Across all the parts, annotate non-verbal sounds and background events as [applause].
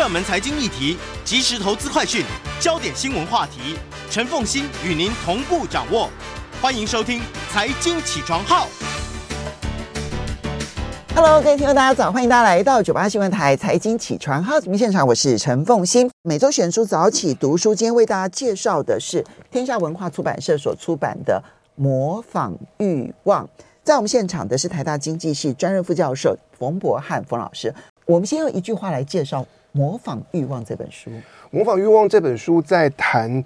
热门财经议题、即时投资快讯、焦点新闻话题，陈凤欣与您同步掌握。欢迎收听《财经起床号》。Hello，各位听众，大家早！欢迎大家来到九八新闻台《财经起床号》节目现场，我是陈凤欣。每周选书早起读书，今天为大家介绍的是天下文化出版社所出版的《模仿欲望》。在我们现场的是台大经济系专任副教授冯博翰冯老师。我们先用一句话来介绍《模仿欲望》这本书。《模仿欲望》这本书在谈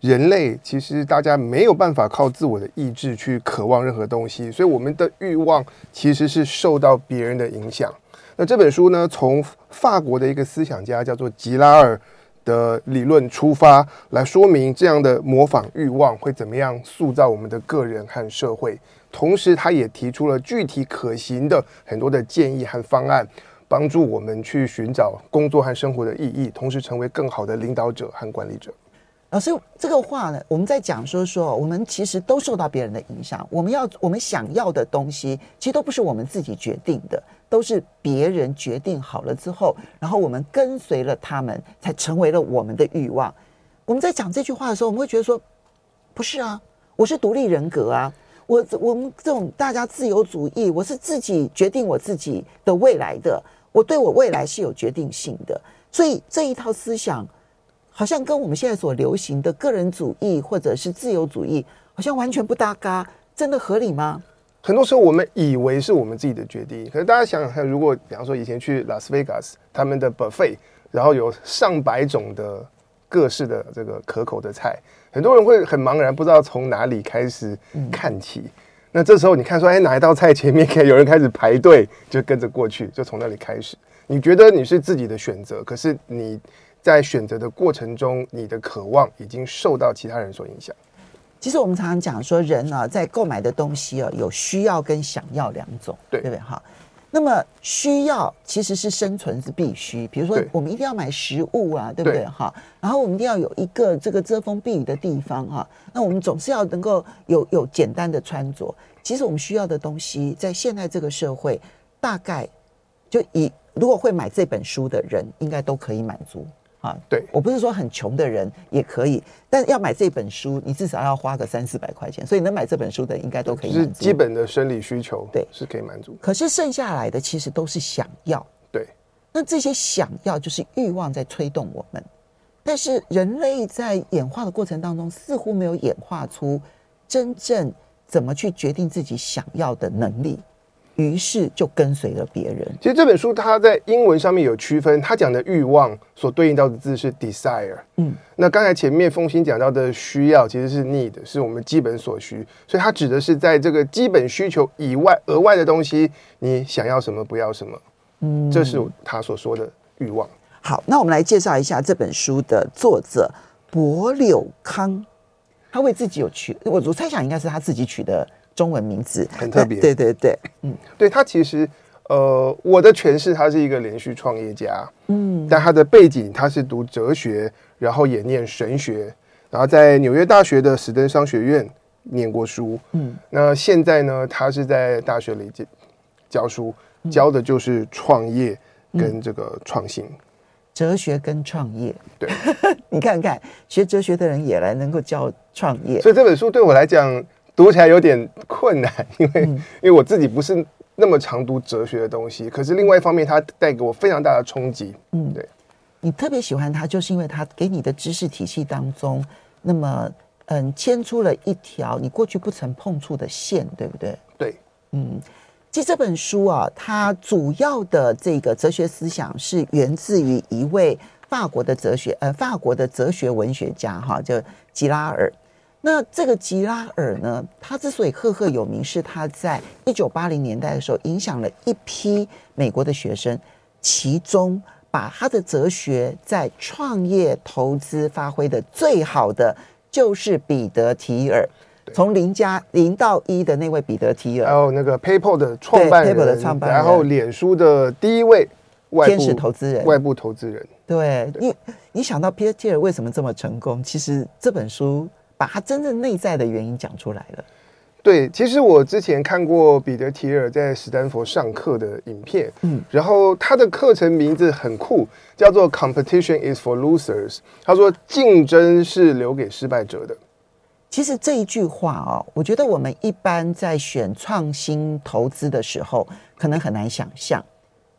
人类，其实大家没有办法靠自我的意志去渴望任何东西，所以我们的欲望其实是受到别人的影响。那这本书呢，从法国的一个思想家叫做吉拉尔的理论出发，来说明这样的模仿欲望会怎么样塑造我们的个人和社会。同时，他也提出了具体可行的很多的建议和方案，帮助我们去寻找工作和生活的意义，同时成为更好的领导者和管理者。老师，这个话呢，我们在讲说说，我们其实都受到别人的影响。我们要我们想要的东西，其实都不是我们自己决定的，都是别人决定好了之后，然后我们跟随了他们，才成为了我们的欲望。我们在讲这句话的时候，我们会觉得说，不是啊，我是独立人格啊。我我们这种大家自由主义，我是自己决定我自己的未来的，我对我未来是有决定性的，所以这一套思想好像跟我们现在所流行的个人主义或者是自由主义好像完全不搭嘎，真的合理吗？很多时候我们以为是我们自己的决定，可是大家想想看，如果比方说以前去拉斯维加斯，他们的 buffet，然后有上百种的各式的这个可口的菜。很多人会很茫然，不知道从哪里开始看起。嗯、那这时候你看说，哎，哪一道菜前面可以有人开始排队，就跟着过去，就从那里开始。你觉得你是自己的选择，可是你在选择的过程中，你的渴望已经受到其他人所影响。其实我们常常讲说，人呢、啊、在购买的东西啊，有需要跟想要两种，对，对不对？哈。那么需要其实是生存是必须，比如说我们一定要买食物啊，对，对不对哈？然后我们一定要有一个这个遮风避雨的地方哈。那我们总是要能够有有简单的穿着。其实我们需要的东西，在现在这个社会，大概就以如果会买这本书的人，应该都可以满足。啊，对，我不是说很穷的人也可以，但要买这本书，你至少要花个三四百块钱，所以能买这本书的应该都可以。是基本的生理需求，对，是可以满足。可是剩下来的其实都是想要，对。那这些想要就是欲望在推动我们，但是人类在演化的过程当中，似乎没有演化出真正怎么去决定自己想要的能力。于是就跟随了别人。其实这本书它在英文上面有区分，它讲的欲望所对应到的字是 desire。嗯，那刚才前面风心讲到的需要其实是 need，是我们基本所需，所以它指的是在这个基本需求以外额外的东西，你想要什么不要什么。嗯，这是他所说的欲望。好，那我们来介绍一下这本书的作者柏柳康，他为自己有取，我我猜想应该是他自己取的。中文名字。很特别，对对对，嗯，对他其实，呃，我的诠释他是一个连续创业家，嗯，但他的背景他是读哲学，然后也念神学，然后在纽约大学的史登商学院念过书，嗯，那现在呢，他是在大学里教教书，教的就是创业跟这个创新，嗯、哲学跟创业，对，[laughs] 你看看学哲学的人也来能够教创业，所以这本书对我来讲。读起来有点困难，因为、嗯、因为我自己不是那么常读哲学的东西。可是另外一方面，它带给我非常大的冲击。嗯，对，你特别喜欢它，就是因为它给你的知识体系当中，那么嗯，牵出了一条你过去不曾碰触的线，对不对？对，嗯，其实这本书啊，它主要的这个哲学思想是源自于一位法国的哲学呃，法国的哲学文学家哈，叫吉拉尔。那这个吉拉尔呢，他之所以赫赫有名，是他在一九八零年代的时候影响了一批美国的学生，其中把他的哲学在创业投资发挥的最好的，就是彼得提尔，从零加零到一的那位彼得提尔，还有那个 PayPal 的创办人，的创办人，然后脸书的第一位外部天使投资人，外部投资人。对，对你，你想到彼得提尔为什么这么成功？其实这本书。把他真正内在的原因讲出来了。对，其实我之前看过彼得·提尔在史丹佛上课的影片，嗯，然后他的课程名字很酷，叫做 “Competition is for losers”。他说竞争是留给失败者的。其实这一句话哦，我觉得我们一般在选创新投资的时候，可能很难想象。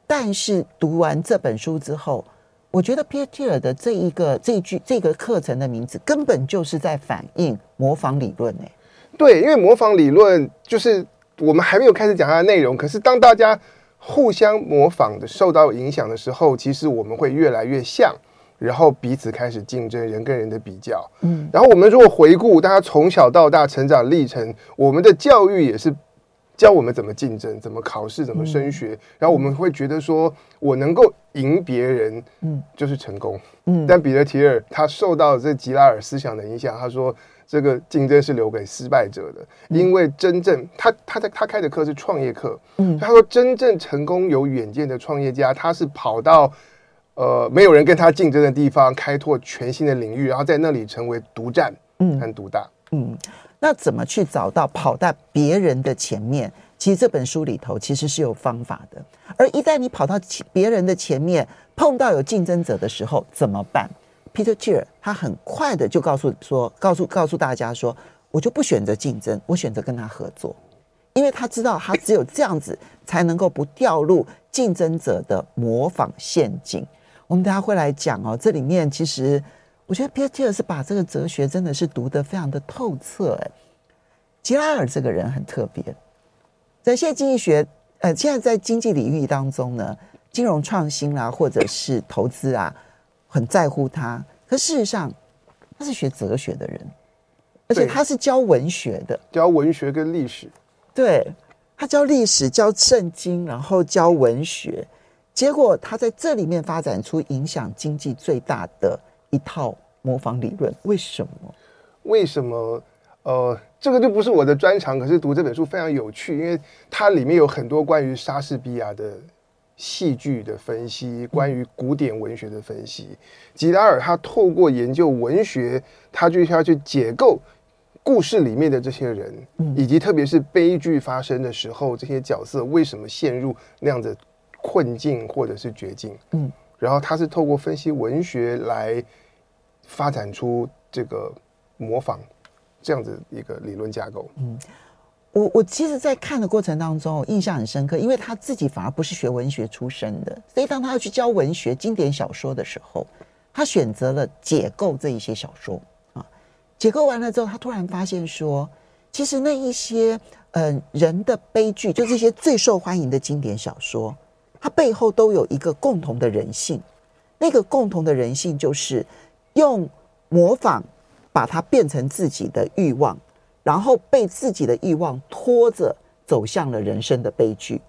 但是读完这本书之后，我觉得 Peter 的这一个这一句这个课程的名字，根本就是在反映模仿理论诶。对，因为模仿理论就是我们还没有开始讲它的内容，可是当大家互相模仿的受到影响的时候，其实我们会越来越像，然后彼此开始竞争，人跟人的比较。嗯，然后我们如果回顾大家从小到大成长历程，我们的教育也是教我们怎么竞争、怎么考试、怎么升学，嗯、然后我们会觉得说我能够赢别人，嗯，就是成功。嗯，但彼得提尔他受到这吉拉尔思想的影响，他说。这个竞争是留给失败者的，因为真正他他在他开的课是创业课，嗯，他说真正成功有远见的创业家，他是跑到呃没有人跟他竞争的地方，开拓全新的领域，然后在那里成为独占，嗯，很独大，嗯，那怎么去找到跑在别人的前面？其实这本书里头其实是有方法的，而一旦你跑到别人的前面，碰到有竞争者的时候怎么办？Peter Thiel 他很快的就告诉说，告诉告诉大家说，我就不选择竞争，我选择跟他合作，因为他知道他只有这样子才能够不掉入竞争者的模仿陷阱。我们等下会来讲哦，这里面其实我觉得 Peter Thiel 是把这个哲学真的是读得非常的透彻。哎，吉拉尔这个人很特别，在现在经济学，呃，现在在经济领域当中呢，金融创新啦，或者是投资啊。很在乎他，可事实上他是学哲学的人，而且他是教文学的，教文学跟历史。对，他教历史，教圣经，然后教文学，结果他在这里面发展出影响经济最大的一套模仿理论。为什么？为什么？呃，这个就不是我的专长。可是读这本书非常有趣，因为它里面有很多关于莎士比亚的。戏剧的分析，关于古典文学的分析，吉达尔他透过研究文学，他就要去解构故事里面的这些人，以及特别是悲剧发生的时候，这些角色为什么陷入那样的困境或者是绝境。嗯，然后他是透过分析文学来发展出这个模仿这样子一个理论架构。嗯。我我其实，在看的过程当中，印象很深刻，因为他自己反而不是学文学出身的，所以当他要去教文学经典小说的时候，他选择了解构这一些小说啊。解构完了之后，他突然发现说，其实那一些嗯、人的悲剧，就这些最受欢迎的经典小说，它背后都有一个共同的人性，那个共同的人性就是用模仿把它变成自己的欲望。然后被自己的欲望拖着走向了人生的悲剧，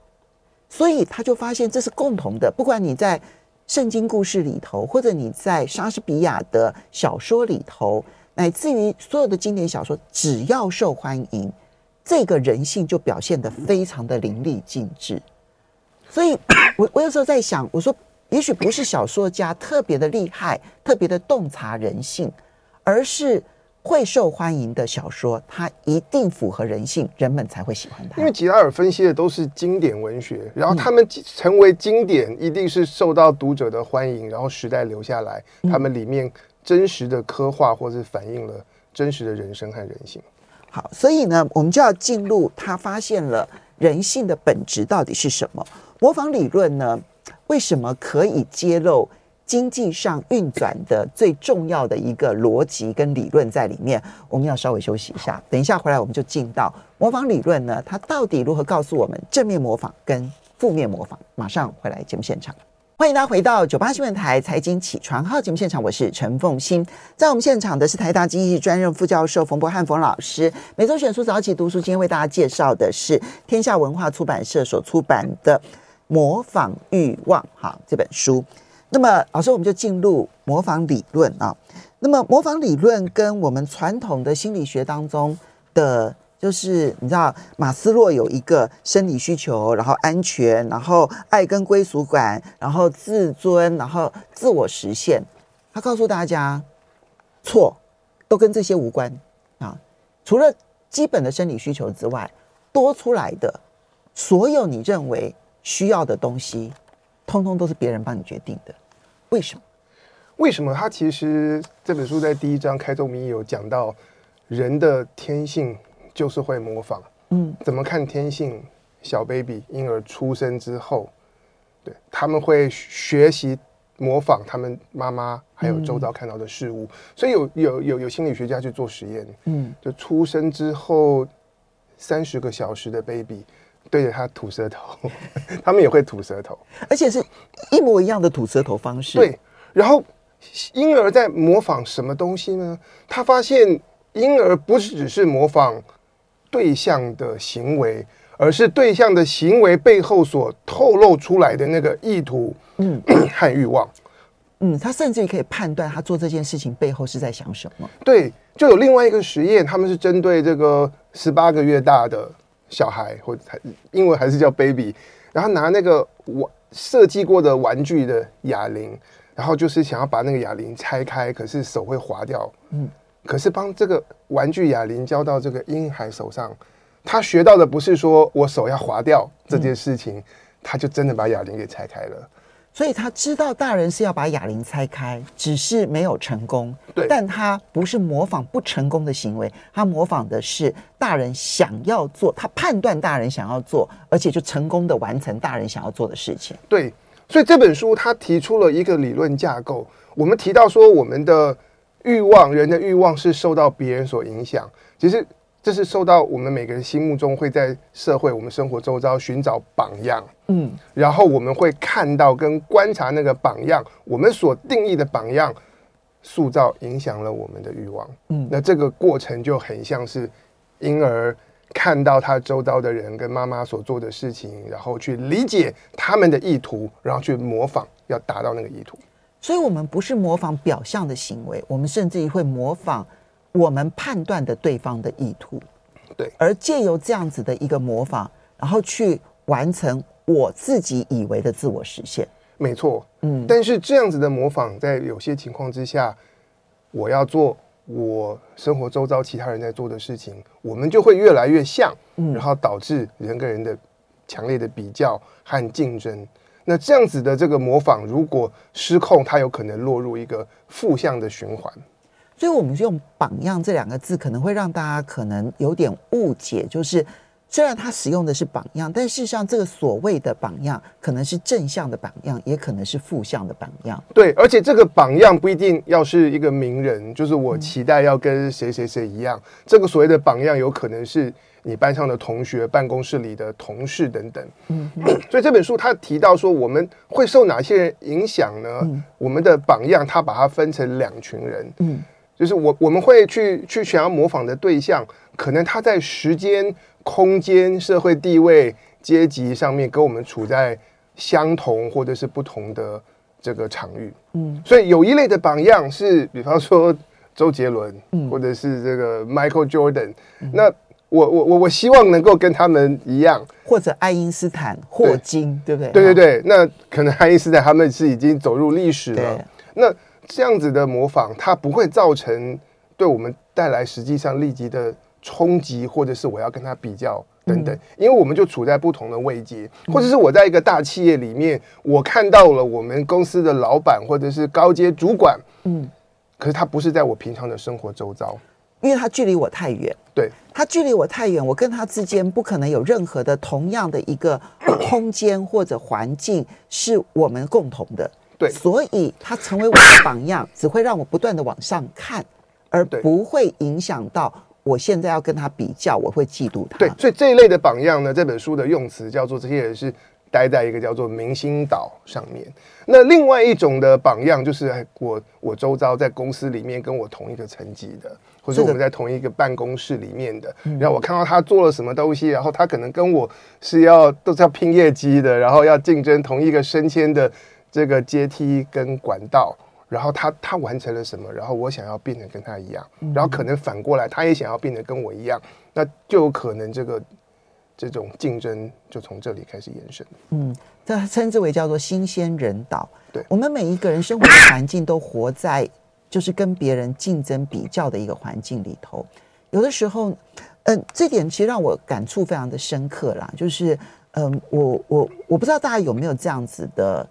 所以他就发现这是共同的。不管你在圣经故事里头，或者你在莎士比亚的小说里头，乃至于所有的经典小说，只要受欢迎，这个人性就表现得非常的淋漓尽致。所以我我有时候在想，我说也许不是小说家特别的厉害，特别的洞察人性，而是。会受欢迎的小说，它一定符合人性，人们才会喜欢它。因为吉拉尔分析的都是经典文学，然后他们成为经典，一定是受到读者的欢迎，然后时代留下来，他们里面真实的刻画或是反映了真实的人生和人性。好，所以呢，我们就要进入他发现了人性的本质到底是什么？模仿理论呢？为什么可以揭露？经济上运转的最重要的一个逻辑跟理论在里面，我们要稍微休息一下。等一下回来，我们就进到模仿理论呢，它到底如何告诉我们正面模仿跟负面模仿？马上回来节目现场，欢迎大家回到九八新闻台财经起床号节目现场，我是陈凤欣，在我们现场的是台大经济专任副教授冯博翰冯老师。每周选书早起读书，今天为大家介绍的是天下文化出版社所出版的《模仿欲望》哈这本书。那么，老师，我们就进入模仿理论啊。那么，模仿理论跟我们传统的心理学当中的，就是你知道，马斯洛有一个生理需求，然后安全，然后爱跟归属感，然后自尊，然后自我实现。他告诉大家，错，都跟这些无关啊。除了基本的生理需求之外，多出来的所有你认为需要的东西，通通都是别人帮你决定的。为什么？为什么？他其实这本书在第一章开宗明义有讲到，人的天性就是会模仿。嗯，怎么看天性？小 baby 婴儿出生之后，对，他们会学习模仿他们妈妈还有周遭看到的事物。嗯、所以有有有有心理学家去做实验，嗯，就出生之后三十个小时的 baby 对着他吐舌头，他们也会吐舌头，而且是一模一样的吐舌头方式。对，然后婴儿在模仿什么东西呢？他发现婴儿不是只是模仿对象的行为。而是对象的行为背后所透露出来的那个意图，嗯，和欲望，嗯，他甚至于可以判断他做这件事情背后是在想什么。对，就有另外一个实验，他们是针对这个十八个月大的小孩，或者英文还是叫 baby，然后拿那个玩设计过的玩具的哑铃，然后就是想要把那个哑铃拆开，可是手会滑掉，嗯，可是帮这个玩具哑铃交到这个婴孩手上。他学到的不是说我手要滑掉这件事情，嗯、他就真的把哑铃给拆开了。所以他知道大人是要把哑铃拆开，只是没有成功。对，但他不是模仿不成功的行为，他模仿的是大人想要做，他判断大人想要做，而且就成功的完成大人想要做的事情。对，所以这本书他提出了一个理论架构。我们提到说，我们的欲望，人的欲望是受到别人所影响，其实。这是受到我们每个人心目中会在社会、我们生活周遭寻找榜样，嗯，然后我们会看到跟观察那个榜样，我们所定义的榜样，塑造影响了我们的欲望，嗯，那这个过程就很像是婴儿看到他周遭的人跟妈妈所做的事情，然后去理解他们的意图，然后去模仿，要达到那个意图。所以，我们不是模仿表象的行为，我们甚至于会模仿。我们判断的对方的意图，对，而借由这样子的一个模仿，然后去完成我自己以为的自我实现。没错，嗯，但是这样子的模仿，在有些情况之下，我要做我生活周遭其他人在做的事情，我们就会越来越像，嗯，然后导致人跟人的强烈的比较和竞争。那这样子的这个模仿，如果失控，它有可能落入一个负向的循环。所以，我们用“榜样”这两个字，可能会让大家可能有点误解。就是，虽然他使用的是“榜样”，但事实上，这个所谓的“榜样”，可能是正向的榜样，也可能是负向的榜样。对，而且这个榜样不一定要是一个名人，就是我期待要跟谁谁谁一样。嗯、这个所谓的榜样，有可能是你班上的同学、办公室里的同事等等。嗯，所以这本书他提到说，我们会受哪些人影响呢？嗯、我们的榜样，他把它分成两群人。嗯。就是我我们会去去想要模仿的对象，可能他在时间、空间、社会地位、阶级上面跟我们处在相同或者是不同的这个场域。嗯，所以有一类的榜样是，比方说周杰伦，嗯，或者是这个 Michael Jordan。嗯，那我我我我希望能够跟他们一样，或者爱因斯坦、霍金，对，不对？对对对，那可能爱因斯坦他们是已经走入历史了。那这样子的模仿，它不会造成对我们带来实际上立即的冲击，或者是我要跟他比较等等，因为我们就处在不同的位阶，或者是我在一个大企业里面，我看到了我们公司的老板或者是高阶主管，嗯，可是他不是在我平常的生活周遭，因为他距离我太远，对，他距离我太远，我跟他之间不可能有任何的同样的一个空间或者环境是我们共同的。对，所以他成为我的榜样，只会让我不断的往上看，而不会影响到我现在要跟他比较，我会嫉妒他。对，所以这一类的榜样呢，这本书的用词叫做这些人是待在一个叫做明星岛上面。那另外一种的榜样就是我我周遭在公司里面跟我同一个层级的，或者我们在同一个办公室里面的，然后我看到他做了什么东西，然后他可能跟我是要都是要拼业绩的，然后要竞争同一个升迁的。这个阶梯跟管道，然后他他完成了什么？然后我想要变得跟他一样，然后可能反过来，他也想要变得跟我一样，那就有可能这个这种竞争就从这里开始延伸。嗯，这称之为叫做新鲜人岛。对，我们每一个人生活的环境都活在就是跟别人竞争比较的一个环境里头，有的时候。嗯，这点其实让我感触非常的深刻啦。就是，嗯，我我我不知道大家有没有这样子的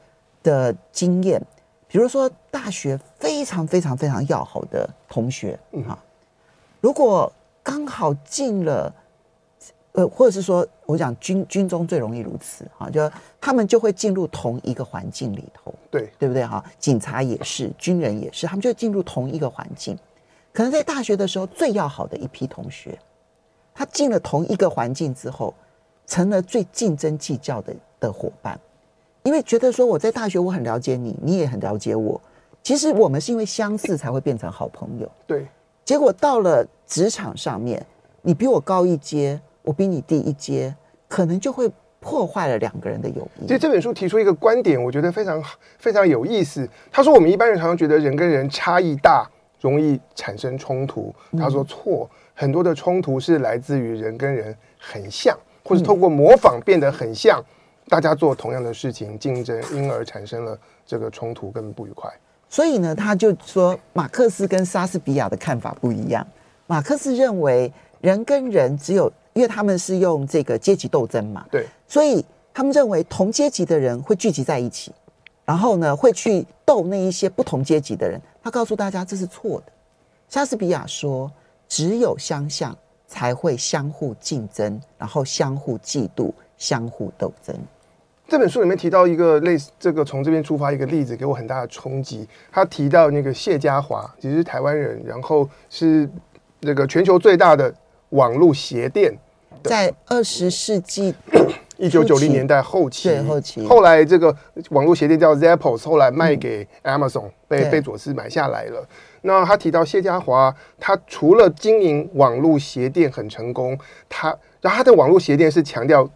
的经验，比如说大学非常非常非常要好的同学，嗯哈，如果刚好进了。呃，或者是说，我讲军军中最容易如此哈，就他们就会进入同一个环境里头，对对不对哈？警察也是，军人也是，他们就进入同一个环境。可能在大学的时候，最要好的一批同学，他进了同一个环境之后，成了最竞争计较的的伙伴，因为觉得说我在大学我很了解你，你也很了解我，其实我们是因为相似才会变成好朋友。对，结果到了职场上面，你比我高一阶。我比你低一阶，可能就会破坏了两个人的友谊。其实这本书提出一个观点，我觉得非常非常有意思。他说，我们一般人常常觉得人跟人差异大，容易产生冲突。他说错，很多的冲突是来自于人跟人很像，或是透过模仿变得很像，大家做同样的事情竞争，因而产生了这个冲突跟不愉快。所以呢，他就说马克思跟莎士比亚的看法不一样。马克思认为人跟人只有。因为他们是用这个阶级斗争嘛，对，所以他们认为同阶级的人会聚集在一起，然后呢会去斗那一些不同阶级的人。他告诉大家这是错的。莎士比亚说，只有相像才会相互竞争，然后相互嫉妒，相互斗争。这本书里面提到一个类似这个从这边出发一个例子，给我很大的冲击。他提到那个谢家华，其实是台湾人，然后是那个全球最大的网络鞋店。在二十世纪 [coughs] 一九九零年代后期，对后期，后来这个网络鞋店叫 Zappos，后来卖给 Amazon，嗯、被贝佐斯买下来了。那他提到谢家华，他除了经营网络鞋店很成功，他然后他的网络鞋店是强调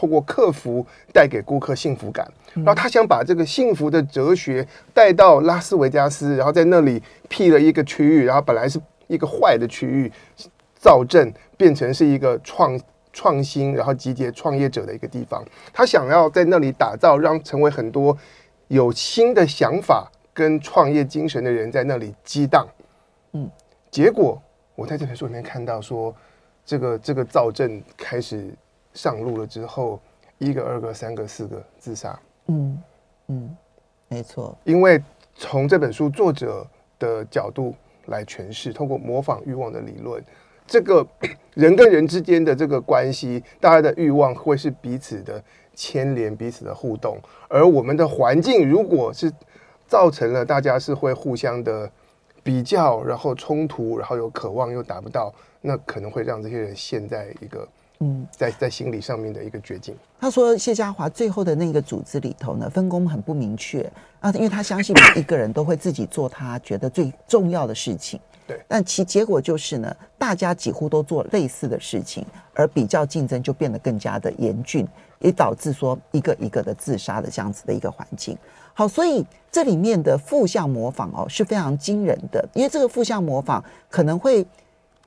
透过客服带给顾客幸福感，然后他想把这个幸福的哲学带到拉斯维加斯，然后在那里辟了一个区域，然后本来是一个坏的区域。造镇变成是一个创创新，然后集结创业者的一个地方。他想要在那里打造，让成为很多有新的想法跟创业精神的人在那里激荡。嗯，结果我在这本书里面看到说，这个这个造镇开始上路了之后，一个、二个、三个、四个自杀。嗯嗯，没错。因为从这本书作者的角度来诠释，通过模仿欲望的理论。这个 [coughs] 人跟人之间的这个关系，大家的欲望会是彼此的牵连、彼此的互动，而我们的环境如果是造成了大家是会互相的比较，然后冲突，然后有渴望又达不到，那可能会让这些人陷在一个嗯，在在心理上面的一个绝境。他说谢家华最后的那个组织里头呢，分工很不明确啊，因为他相信每一个人都会自己做他觉得最重要的事情。对但其结果就是呢，大家几乎都做类似的事情，而比较竞争就变得更加的严峻，也导致说一个一个的自杀的这样子的一个环境。好，所以这里面的负向模仿哦是非常惊人的，因为这个负向模仿可能会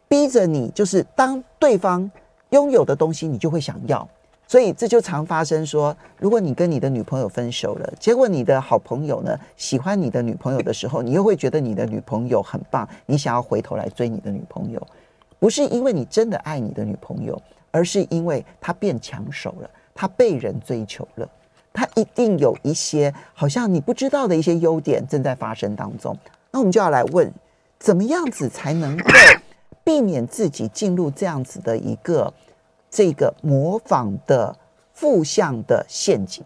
逼着你，就是当对方拥有的东西，你就会想要。所以这就常发生说，如果你跟你的女朋友分手了，结果你的好朋友呢喜欢你的女朋友的时候，你又会觉得你的女朋友很棒，你想要回头来追你的女朋友，不是因为你真的爱你的女朋友，而是因为她变抢手了，她被人追求了，她一定有一些好像你不知道的一些优点正在发生当中。那我们就要来问，怎么样子才能够避免自己进入这样子的一个？这个模仿的负向的陷阱，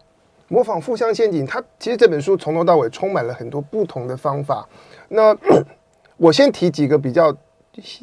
模仿负向陷阱，它其实这本书从头到尾充满了很多不同的方法。那 [clears throat] 我先提几个比较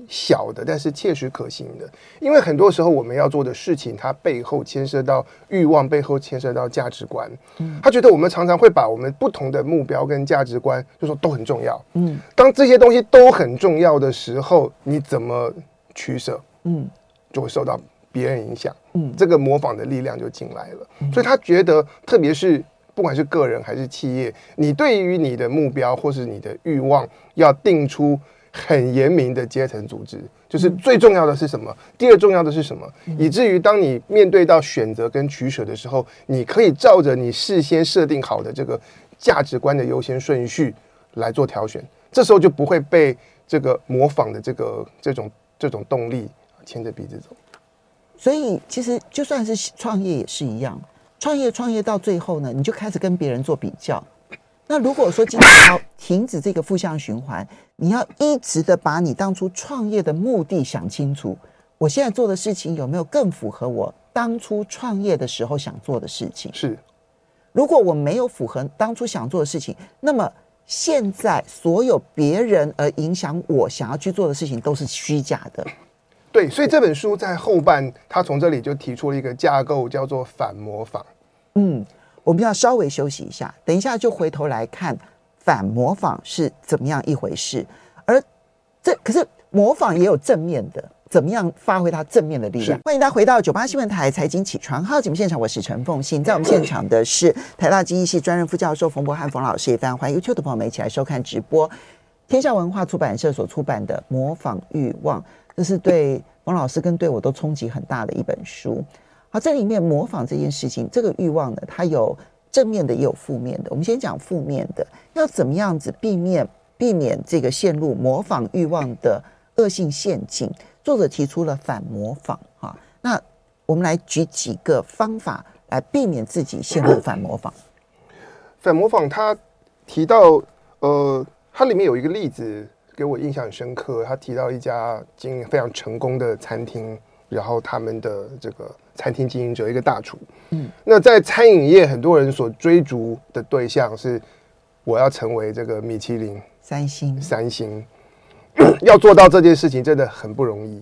小的，但是切实可行的。因为很多时候我们要做的事情，它背后牵涉到欲望，背后牵涉到价值观。嗯，他觉得我们常常会把我们不同的目标跟价值观，就说都很重要。嗯，当这些东西都很重要的时候，你怎么取舍？嗯，就会受到。别人影响，嗯，这个模仿的力量就进来了，嗯，所以他觉得，特别是不管是个人还是企业，你对于你的目标或是你的欲望，要定出很严明的阶层组织，就是最重要的是什么，第二重要的是什么，以至于当你面对到选择跟取舍的时候，你可以照着你事先设定好的这个价值观的优先顺序来做挑选，这时候就不会被这个模仿的这个这种这种动力。牵着鼻子走。所以其实就算是创业也是一样，创业创业到最后呢，你就开始跟别人做比较。那如果说今天要停止这个负向循环，你要一直的把你当初创业的目的想清楚。我现在做的事情有没有更符合我当初创业的时候想做的事情？是。如果我没有符合当初想做的事情，那么现在所有别人而影响我想要去做的事情都是虚假的。对，所以这本书在后半，他从这里就提出了一个架构，叫做反模仿。嗯。我们要稍微休息一下，等一下就回头来看反模仿是怎么样一回事。而这可是模仿也有正面的，怎么样发挥它正面的力量？欢迎大家回到九八新闻台财经起床号节目现场，我是陈凤馨，在我们现场的是台大经济系专任副教授冯博翰冯老师，也非常欢迎 YouTube 的朋友们一起来收看直播。天下文化出版社所出版的《模仿欲望》，这是对冯老师跟对我都冲击很大的一本书。好，这里面模仿这件事情，这个欲望呢，它有正面的，也有负面的。我们先讲负面的，要怎么样子避免避免这个陷入模仿欲望的恶性陷阱？作者提出了反模仿，哈，那我们来举几个方法来避免自己陷入反模仿。反模仿，他提到，呃，它里面有一个例子给我印象很深刻，他提到一家经营非常成功的餐厅。然后他们的这个餐厅经营者一个大厨，嗯，那在餐饮业很多人所追逐的对象是，我要成为这个米其林三星三星，[clears throat] 要做到这件事情真的很不容易。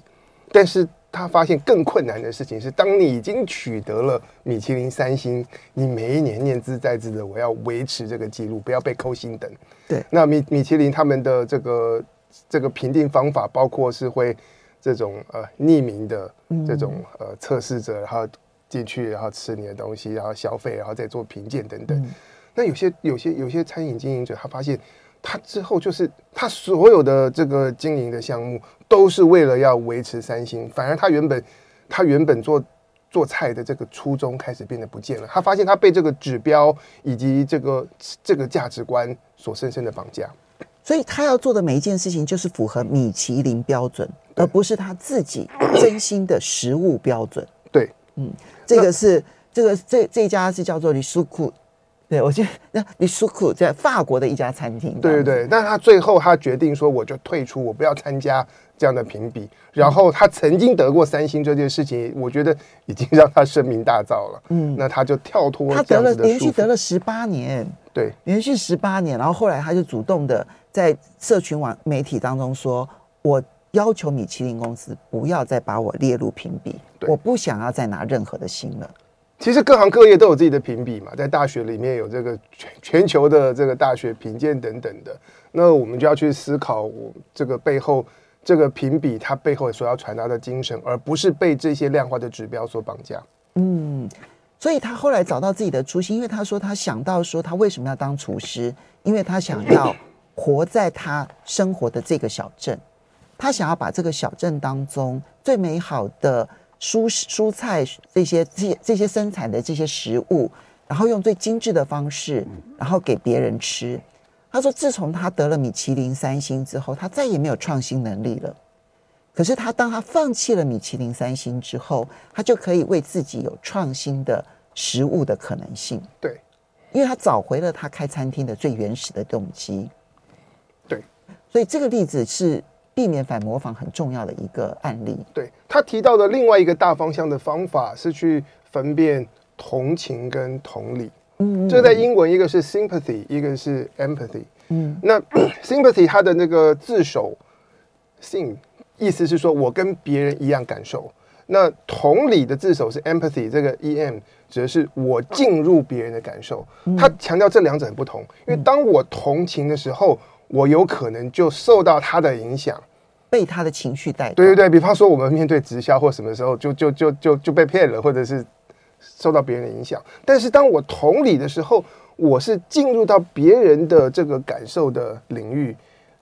但是他发现更困难的事情是，当你已经取得了米其林三星，你每一年念兹在兹的我要维持这个记录，不要被扣星等。对，那米米其林他们的这个这个评定方法包括是会。这种呃匿名的这种呃测试者，然后进去，然后吃你的东西，然后消费，然后再做评鉴等等。那有些有些有些餐饮经营者，他发现他之后就是他所有的这个经营的项目都是为了要维持三星，反而他原本他原本做做菜的这个初衷开始变得不见了。他发现他被这个指标以及这个这个价值观所深深的绑架。所以他要做的每一件事情，就是符合米其林标准，而不是他自己真心的食物标准。对，嗯，这个是这个这这家是叫做李苏库，对我觉得那李苏库在法国的一家餐厅。对对对，但他最后他决定说，我就退出，我不要参加这样的评比。然后他曾经得过三星这件事情，我觉得已经让他声名大噪了。嗯，那他就跳脱，他得了连续得了十八年，对，连续十八年，然后后来他就主动的。在社群网媒体当中说，我要求米其林公司不要再把我列入评比，我不想要再拿任何的星了。其实各行各业都有自己的评比嘛，在大学里面有这个全全球的这个大学评鉴等等的，那我们就要去思考，我这个背后这个评比它背后所要传达的精神，而不是被这些量化的指标所绑架。嗯，所以他后来找到自己的初心，因为他说他想到说他为什么要当厨师，因为他想要。活在他生活的这个小镇，他想要把这个小镇当中最美好的蔬蔬菜这些这些这些生产的这些食物，然后用最精致的方式，然后给别人吃。他说，自从他得了米其林三星之后，他再也没有创新能力了。可是他当他放弃了米其林三星之后，他就可以为自己有创新的食物的可能性。对，因为他找回了他开餐厅的最原始的动机。所以这个例子是避免反模仿很重要的一个案例。对，他提到的另外一个大方向的方法是去分辨同情跟同理。嗯，这在英文一个是 sympathy，一个是 empathy。嗯，那 [clears throat] sympathy 它的那个字首 sim 意思是说我跟别人一样感受。那同理的字首是 empathy，这个 em 指的是我进入别人的感受。他强调这两者很不同，因为当我同情的时候。我有可能就受到他的影响，被他的情绪带动。对对对，比方说我们面对直销或什么时候就就就就就被骗了，或者是受到别人的影响。但是当我同理的时候，我是进入到别人的这个感受的领域，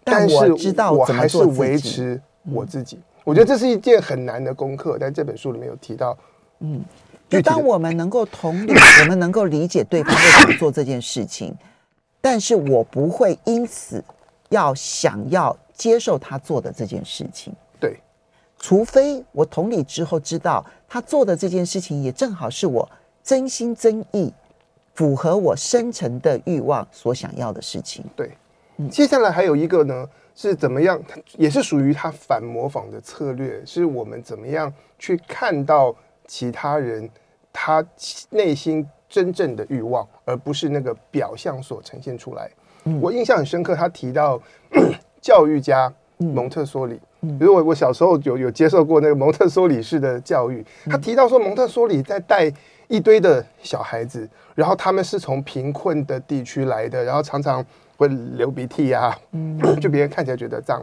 但是我知道我还是维持我自己。我觉得这是一件很难的功课，在这本书里面有提到。嗯，就当我们能够同理，[laughs] 我们能够理解对方为什么做这件事情，但是我不会因此。要想要接受他做的这件事情，对，除非我同理之后知道他做的这件事情也正好是我真心真意、符合我深层的欲望所想要的事情。对，接下来还有一个呢，是怎么样？也是属于他反模仿的策略，是我们怎么样去看到其他人他内心真正的欲望，而不是那个表象所呈现出来。嗯、我印象很深刻，他提到 [clears throat] 教育家蒙特梭利。比如我我小时候有有接受过那个蒙特梭利式的教育，他提到说蒙特梭利在带一堆的小孩子，然后他们是从贫困的地区来的，然后常常会流鼻涕啊，[clears throat] 就别人看起来觉得脏。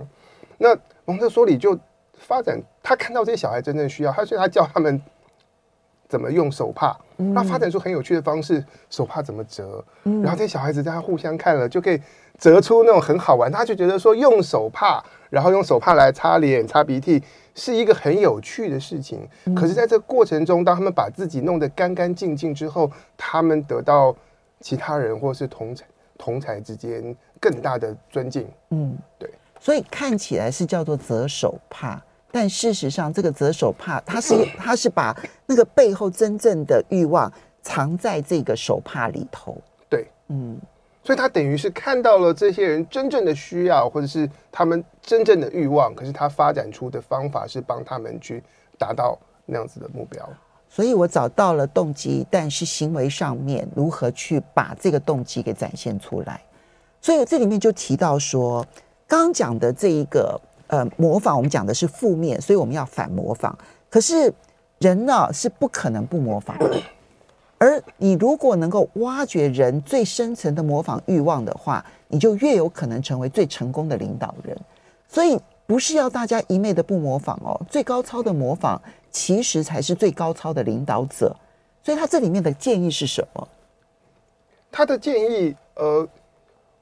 那蒙特梭利就发展，他看到这些小孩真正需要，他所以他教他们怎么用手帕，那发展出很有趣的方式，手帕怎么折，然后这些小孩子大家互相看了就可以折出那种很好玩，他就觉得说用手帕。然后用手帕来擦脸、擦鼻涕，是一个很有趣的事情。可是，在这个过程中，当他们把自己弄得干干净净之后，他们得到其他人或是同侪同才之间更大的尊敬。嗯，对。所以看起来是叫做折手帕，但事实上，这个折手帕，它是它是把那个背后真正的欲望藏在这个手帕里头。对，嗯。所以他等于是看到了这些人真正的需要，或者是他们真正的欲望，可是他发展出的方法是帮他们去达到那样子的目标。所以我找到了动机，但是行为上面如何去把这个动机给展现出来？所以这里面就提到说，刚刚讲的这一个呃模仿，我们讲的是负面，所以我们要反模仿。可是人呢是不可能不模仿的。而你如果能够挖掘人最深层的模仿欲望的话，你就越有可能成为最成功的领导人。所以不是要大家一昧的不模仿哦，最高超的模仿其实才是最高超的领导者。所以他这里面的建议是什么？他的建议，呃，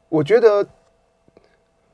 我觉得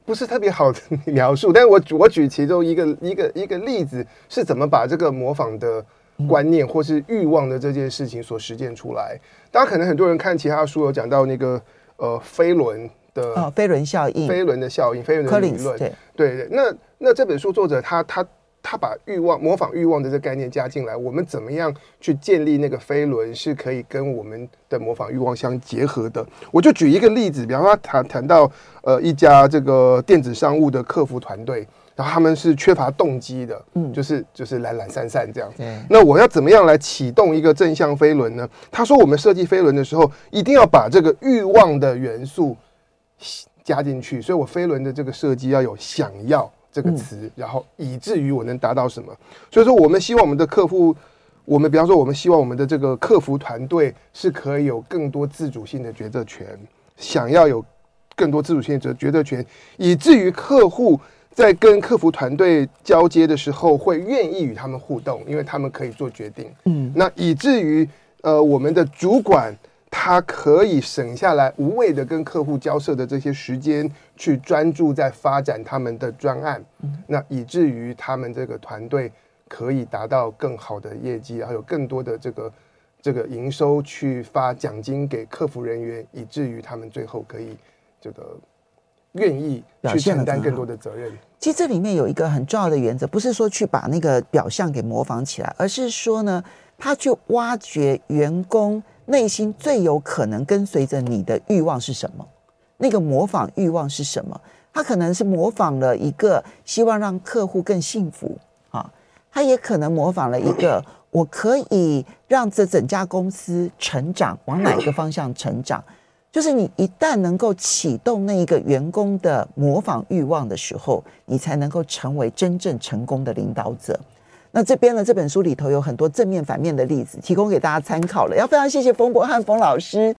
不是特别好的描述，但是我 [laughs] 我举其中一个一个一个例子，是怎么把这个模仿的。观念或是欲望的这件事情所实践出来，大家可能很多人看其他书有讲到那个呃飞轮的哦，飞轮效应，飞轮的效应，飞轮的理论，对对对。那那这本书作者他他他把欲望模仿欲望的这个概念加进来，我们怎么样去建立那个飞轮是可以跟我们的模仿欲望相结合的？我就举一个例子，比方说他谈谈到呃一家这个电子商务的客服团队。然后他们是缺乏动机的，嗯，就是就是懒懒散散这样。对。那我要怎么样来启动一个正向飞轮呢？他说，我们设计飞轮的时候，一定要把这个欲望的元素加进去。所以我飞轮的这个设计要有“想要”这个词，然后以至于我能达到什么。所以说，我们希望我们的客户，我们比方说，我们希望我们的这个客服团队是可以有更多自主性的决策权，想要有更多自主性的决策权，以至于客户。在跟客服团队交接的时候，会愿意与他们互动，因为他们可以做决定。嗯，那以至于呃，我们的主管他可以省下来无谓的跟客户交涉的这些时间，去专注在发展他们的专案。嗯，那以至于他们这个团队可以达到更好的业绩，还有更多的这个这个营收去发奖金给客服人员，以至于他们最后可以这个。愿意去承担更多的责任。其实这里面有一个很重要的原则，不是说去把那个表象给模仿起来，而是说呢，他去挖掘员工内心最有可能跟随着你的欲望是什么，那个模仿欲望是什么？他可能是模仿了一个希望让客户更幸福啊，他也可能模仿了一个我可以让这整家公司成长，往哪一个方向成长。就是你一旦能够启动那一个员工的模仿欲望的时候，你才能够成为真正成功的领导者。那这边呢，这本书里头有很多正面反面的例子，提供给大家参考了。要非常谢谢冯博翰冯老师